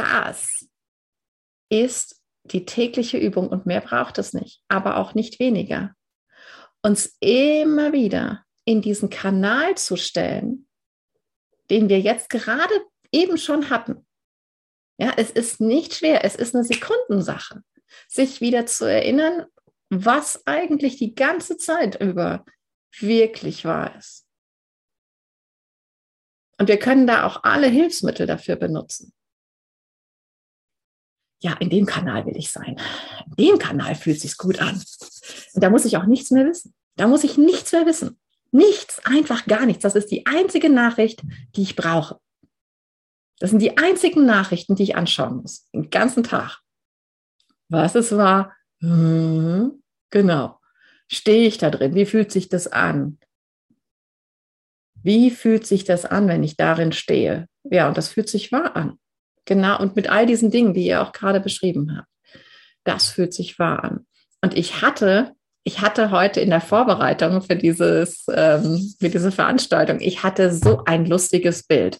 das ist die tägliche Übung und mehr braucht es nicht, aber auch nicht weniger. Uns immer wieder in diesen Kanal zu stellen, den wir jetzt gerade eben schon hatten. Ja, es ist nicht schwer, es ist eine Sekundensache, sich wieder zu erinnern, was eigentlich die ganze Zeit über wirklich wahr ist. Und wir können da auch alle Hilfsmittel dafür benutzen. Ja, in dem Kanal will ich sein. In dem Kanal fühlt sich gut an. Und da muss ich auch nichts mehr wissen. Da muss ich nichts mehr wissen. Nichts, einfach gar nichts. Das ist die einzige Nachricht, die ich brauche. Das sind die einzigen Nachrichten, die ich anschauen muss, den ganzen Tag. Was es war, hm, genau. Stehe ich da drin? Wie fühlt sich das an? Wie fühlt sich das an, wenn ich darin stehe? Ja, und das fühlt sich wahr an. Genau, und mit all diesen Dingen, die ihr auch gerade beschrieben habt. Das fühlt sich wahr an. Und ich hatte, ich hatte heute in der Vorbereitung für dieses, ähm, für diese Veranstaltung, ich hatte so ein lustiges Bild.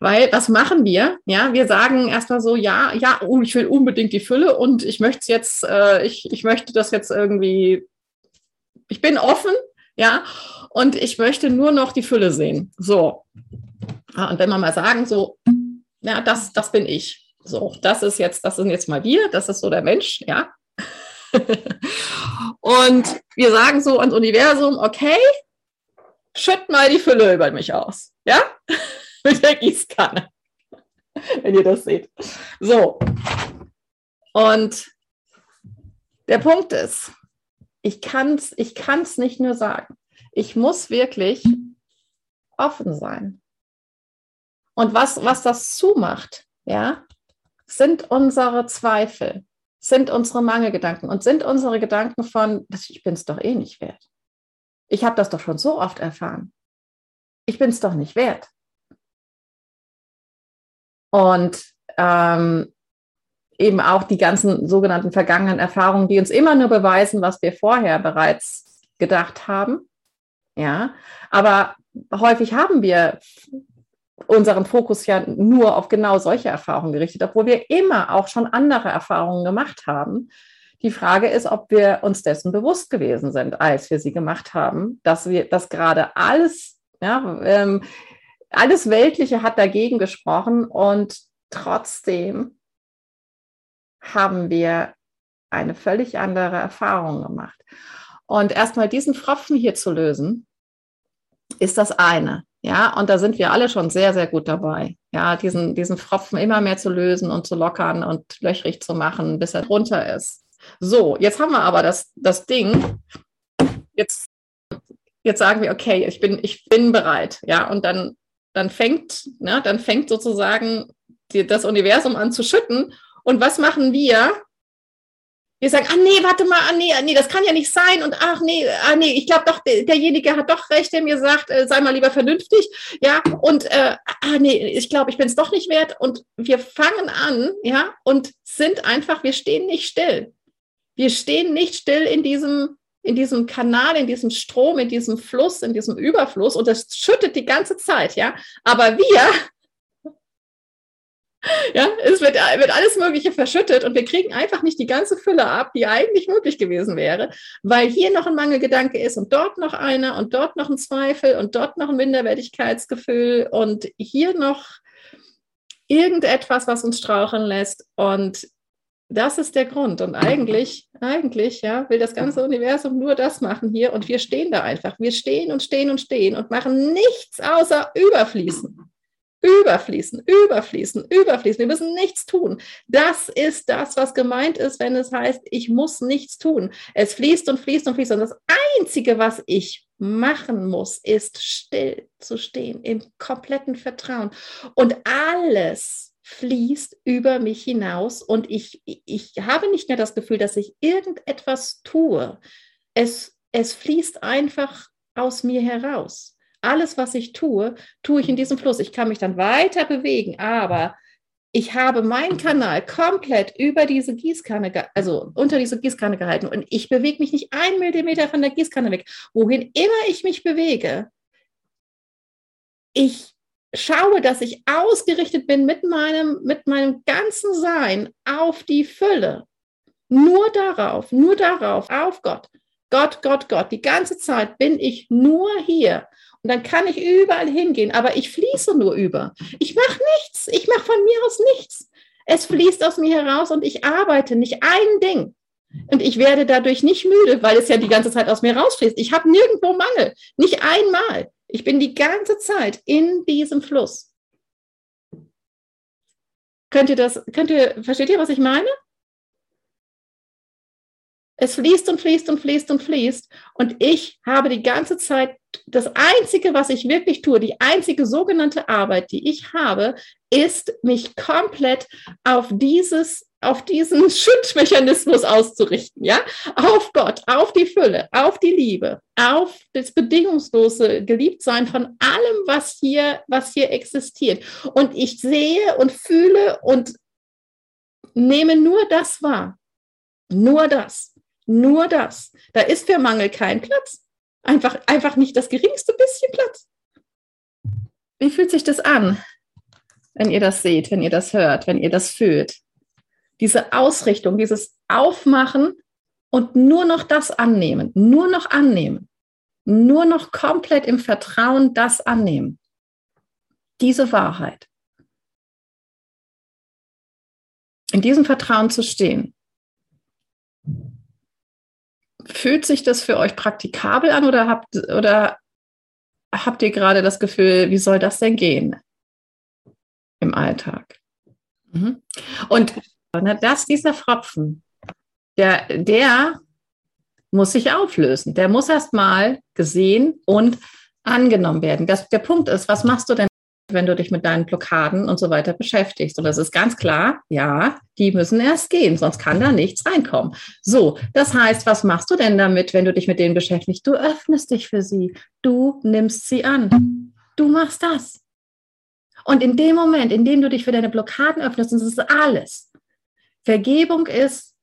Weil was machen wir? Ja, wir sagen erstmal so, ja, ja, oh, ich will unbedingt die Fülle und ich möchte jetzt, äh, ich, ich möchte das jetzt irgendwie, ich bin offen, ja, und ich möchte nur noch die Fülle sehen. So. Ja, und wenn wir mal sagen, so, ja, das, das bin ich. So, das ist jetzt, das sind jetzt mal wir, das ist so der Mensch, ja. und wir sagen so ans Universum, okay, schütt mal die Fülle über mich aus, ja, mit der Gießkanne, wenn ihr das seht. So. Und der Punkt ist, ich kann es ich kann's nicht nur sagen. Ich muss wirklich offen sein. Und was, was das zumacht, ja, sind unsere Zweifel, sind unsere Mangelgedanken und sind unsere Gedanken von, ich bin es doch eh nicht wert. Ich habe das doch schon so oft erfahren. Ich bin es doch nicht wert. Und ähm, eben auch die ganzen sogenannten vergangenen Erfahrungen, die uns immer nur beweisen, was wir vorher bereits gedacht haben. Ja, aber häufig haben wir unseren Fokus ja nur auf genau solche Erfahrungen gerichtet, obwohl wir immer auch schon andere Erfahrungen gemacht haben. Die Frage ist, ob wir uns dessen bewusst gewesen sind, als wir sie gemacht haben, dass wir, dass gerade alles, ja, ähm, alles Weltliche hat dagegen gesprochen und trotzdem haben wir eine völlig andere Erfahrung gemacht. Und erstmal diesen Pfropfen hier zu lösen, ist das eine. Ja, und da sind wir alle schon sehr, sehr gut dabei. Ja, diesen, diesen Pfropfen immer mehr zu lösen und zu lockern und löchrig zu machen, bis er runter ist. So, jetzt haben wir aber das, das Ding. Jetzt, jetzt sagen wir, okay, ich bin, ich bin bereit. Ja, und dann, dann fängt, ne, dann fängt sozusagen die, das Universum an zu schütten und was machen wir? Wir sagen, ah nee, warte mal, ah nee, ah, nee, das kann ja nicht sein und ach nee, ah nee, ich glaube doch, der, derjenige hat doch recht, der mir sagt, äh, sei mal lieber vernünftig, ja, und äh, ah nee, ich glaube, ich bin es doch nicht wert und wir fangen an, ja, und sind einfach, wir stehen nicht still. Wir stehen nicht still in diesem in diesem Kanal, in diesem Strom, in diesem Fluss, in diesem Überfluss und das schüttet die ganze Zeit, ja. Aber wir ja, es wird, wird alles Mögliche verschüttet und wir kriegen einfach nicht die ganze Fülle ab, die eigentlich möglich gewesen wäre, weil hier noch ein Mangelgedanke ist und dort noch einer und dort noch ein Zweifel und dort noch ein Minderwertigkeitsgefühl und hier noch irgendetwas, was uns straucheln lässt. Und das ist der Grund. Und eigentlich, eigentlich, ja, will das ganze Universum nur das machen hier und wir stehen da einfach. Wir stehen und stehen und stehen und machen nichts außer überfließen. Überfließen, überfließen, überfließen. Wir müssen nichts tun. Das ist das, was gemeint ist, wenn es heißt, ich muss nichts tun. Es fließt und fließt und fließt. Und das Einzige, was ich machen muss, ist still zu stehen, im kompletten Vertrauen. Und alles fließt über mich hinaus und ich, ich habe nicht mehr das Gefühl, dass ich irgendetwas tue. Es, es fließt einfach aus mir heraus alles, was ich tue, tue ich in diesem Fluss. Ich kann mich dann weiter bewegen, aber ich habe meinen Kanal komplett über diese Gießkanne, also unter diese Gießkanne gehalten und ich bewege mich nicht einen Millimeter von der Gießkanne weg. Wohin immer ich mich bewege, ich schaue, dass ich ausgerichtet bin mit meinem, mit meinem ganzen Sein auf die Fülle. Nur darauf, nur darauf, auf Gott. Gott, Gott, Gott. Die ganze Zeit bin ich nur hier. Und dann kann ich überall hingehen, aber ich fließe nur über. Ich mache nichts. Ich mache von mir aus nichts. Es fließt aus mir heraus und ich arbeite nicht ein Ding. Und ich werde dadurch nicht müde, weil es ja die ganze Zeit aus mir rausfließt. Ich habe nirgendwo Mangel. Nicht einmal. Ich bin die ganze Zeit in diesem Fluss. Könnt ihr das, könnt ihr, versteht ihr, was ich meine? Es fließt und fließt und fließt und fließt. Und ich habe die ganze Zeit, das Einzige, was ich wirklich tue, die einzige sogenannte Arbeit, die ich habe, ist, mich komplett auf dieses auf diesen Schutzmechanismus auszurichten, ja, auf Gott, auf die Fülle, auf die Liebe, auf das bedingungslose Geliebtsein von allem, was hier, was hier existiert. Und ich sehe und fühle und nehme nur das wahr, nur das, nur das. Da ist für Mangel kein Platz, einfach, einfach nicht das geringste bisschen Platz. Wie fühlt sich das an, wenn ihr das seht, wenn ihr das hört, wenn ihr das fühlt? diese Ausrichtung, dieses Aufmachen und nur noch das annehmen, nur noch annehmen, nur noch komplett im Vertrauen das annehmen. Diese Wahrheit. In diesem Vertrauen zu stehen. Fühlt sich das für euch praktikabel an oder habt, oder habt ihr gerade das Gefühl, wie soll das denn gehen im Alltag? Mhm. Und dass dieser Pfropfen, der, der muss sich auflösen. Der muss erstmal gesehen und angenommen werden. Das, der Punkt ist, was machst du denn, wenn du dich mit deinen Blockaden und so weiter beschäftigst? Und das ist ganz klar, ja, die müssen erst gehen, sonst kann da nichts reinkommen. So, das heißt, was machst du denn damit, wenn du dich mit denen beschäftigst? Du öffnest dich für sie, du nimmst sie an, du machst das. Und in dem Moment, in dem du dich für deine Blockaden öffnest, und das ist alles, Vergebung ist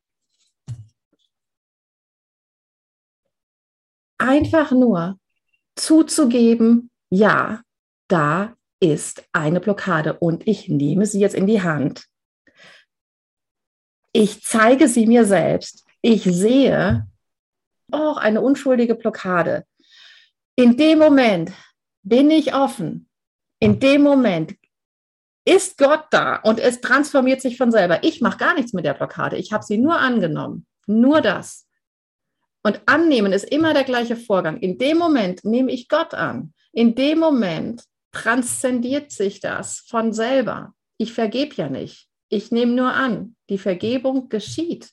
einfach nur zuzugeben, ja, da ist eine Blockade und ich nehme sie jetzt in die Hand. Ich zeige sie mir selbst. Ich sehe, oh, eine unschuldige Blockade. In dem Moment bin ich offen. In dem Moment ist Gott da und es transformiert sich von selber. Ich mache gar nichts mit der Blockade. Ich habe sie nur angenommen. Nur das. Und annehmen ist immer der gleiche Vorgang. In dem Moment nehme ich Gott an. In dem Moment transzendiert sich das von selber. Ich vergebe ja nicht. Ich nehme nur an. Die Vergebung geschieht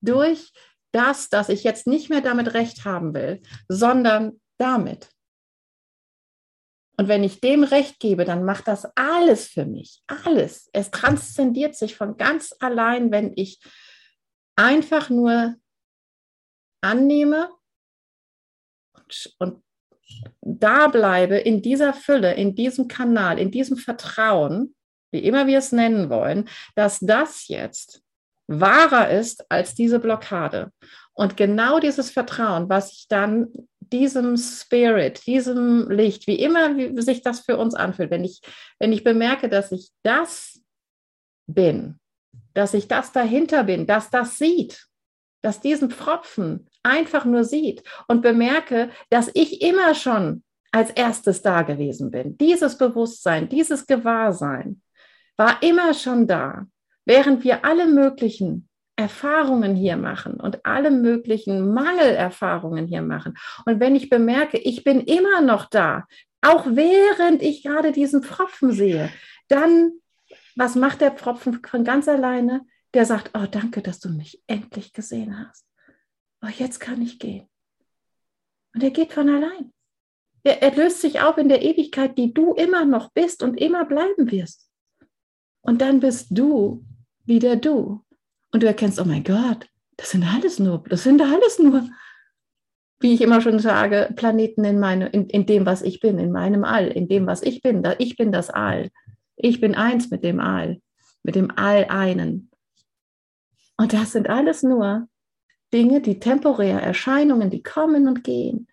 durch das, dass ich jetzt nicht mehr damit recht haben will, sondern damit. Und wenn ich dem Recht gebe, dann macht das alles für mich. Alles. Es transzendiert sich von ganz allein, wenn ich einfach nur annehme und, und da bleibe in dieser Fülle, in diesem Kanal, in diesem Vertrauen, wie immer wir es nennen wollen, dass das jetzt wahrer ist als diese Blockade. Und genau dieses Vertrauen, was ich dann diesem Spirit, diesem Licht, wie immer wie sich das für uns anfühlt, wenn ich, wenn ich bemerke, dass ich das bin, dass ich das dahinter bin, dass das sieht, dass diesen Pfropfen einfach nur sieht und bemerke, dass ich immer schon als erstes da gewesen bin. Dieses Bewusstsein, dieses Gewahrsein war immer schon da, während wir alle möglichen Erfahrungen hier machen und alle möglichen Mangelerfahrungen hier machen. Und wenn ich bemerke, ich bin immer noch da, auch während ich gerade diesen Pfropfen sehe, dann, was macht der Pfropfen von ganz alleine? Der sagt, oh, danke, dass du mich endlich gesehen hast. Oh, jetzt kann ich gehen. Und er geht von allein. Er, er löst sich auf in der Ewigkeit, die du immer noch bist und immer bleiben wirst. Und dann bist du wieder du und du erkennst, oh mein Gott, das sind alles nur, das sind alles nur, wie ich immer schon sage, Planeten in, meine, in, in dem, was ich bin, in meinem All, in dem, was ich bin. Da, ich bin das All. Ich bin eins mit dem All, mit dem All einen. Und das sind alles nur Dinge, die temporär, Erscheinungen, die kommen und gehen.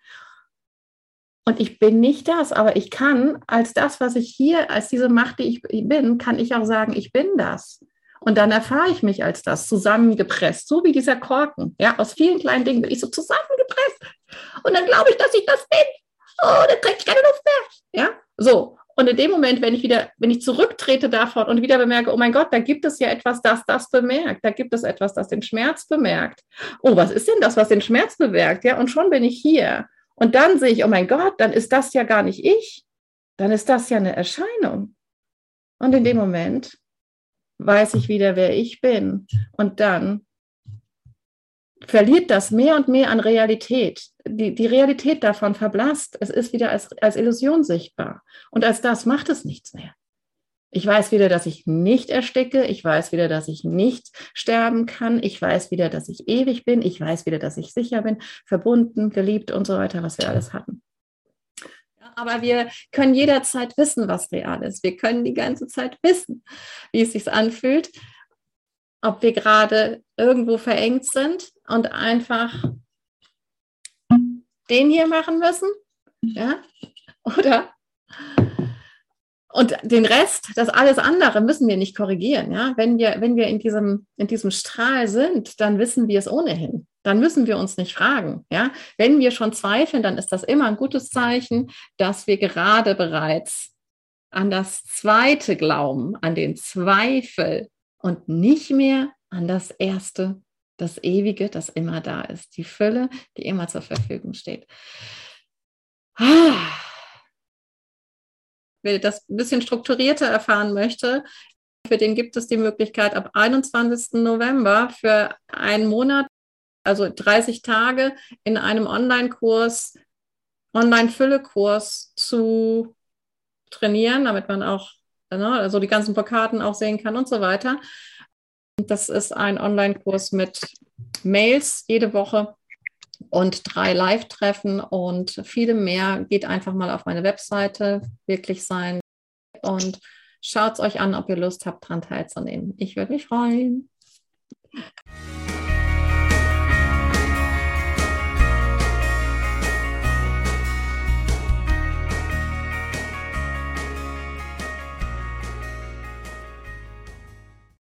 Und ich bin nicht das, aber ich kann als das, was ich hier, als diese Macht, die ich bin, kann ich auch sagen, ich bin das. Und dann erfahre ich mich als das zusammengepresst, so wie dieser Korken. Ja, aus vielen kleinen Dingen bin ich so zusammengepresst. Und dann glaube ich, dass ich das bin. Oh, dann kriege ich keine Luft mehr. Ja, so. Und in dem Moment, wenn ich wieder, wenn ich zurücktrete davon und wieder bemerke, oh mein Gott, da gibt es ja etwas, das das bemerkt, da gibt es etwas, das den Schmerz bemerkt. Oh, was ist denn das, was den Schmerz bemerkt? Ja, und schon bin ich hier. Und dann sehe ich, oh mein Gott, dann ist das ja gar nicht ich. Dann ist das ja eine Erscheinung. Und in dem Moment weiß ich wieder, wer ich bin. Und dann verliert das mehr und mehr an Realität. Die, die Realität davon verblasst. Es ist wieder als, als Illusion sichtbar. Und als das macht es nichts mehr. Ich weiß wieder, dass ich nicht ersticke. Ich weiß wieder, dass ich nicht sterben kann. Ich weiß wieder, dass ich ewig bin. Ich weiß wieder, dass ich sicher bin, verbunden, geliebt und so weiter, was wir alles hatten. aber wir können jederzeit wissen, was real ist. Wir können die ganze Zeit wissen, wie es sich anfühlt, ob wir gerade irgendwo verengt sind und einfach den hier machen müssen, ja, oder und den Rest, das alles andere müssen wir nicht korrigieren. Ja? Wenn, wir, wenn wir in diesem, in diesem Strahl sind, dann wissen wir es ohnehin. Dann müssen wir uns nicht fragen. Ja? Wenn wir schon zweifeln, dann ist das immer ein gutes Zeichen, dass wir gerade bereits an das Zweite glauben, an den Zweifel und nicht mehr an das Erste, das Ewige, das immer da ist, die Fülle, die immer zur Verfügung steht. Wer das ein bisschen strukturierter erfahren möchte, für den gibt es die Möglichkeit, ab 21. November für einen Monat, also 30 Tage, in einem Online-Kurs, Online-Fülle-Kurs zu trainieren, damit man auch ne, also die ganzen Plakaten auch sehen kann und so weiter. Das ist ein Online-Kurs mit Mails jede Woche und drei Live-Treffen und viele mehr. Geht einfach mal auf meine Webseite, wirklich sein und schaut es euch an, ob ihr Lust habt, daran teilzunehmen. Ich würde mich freuen.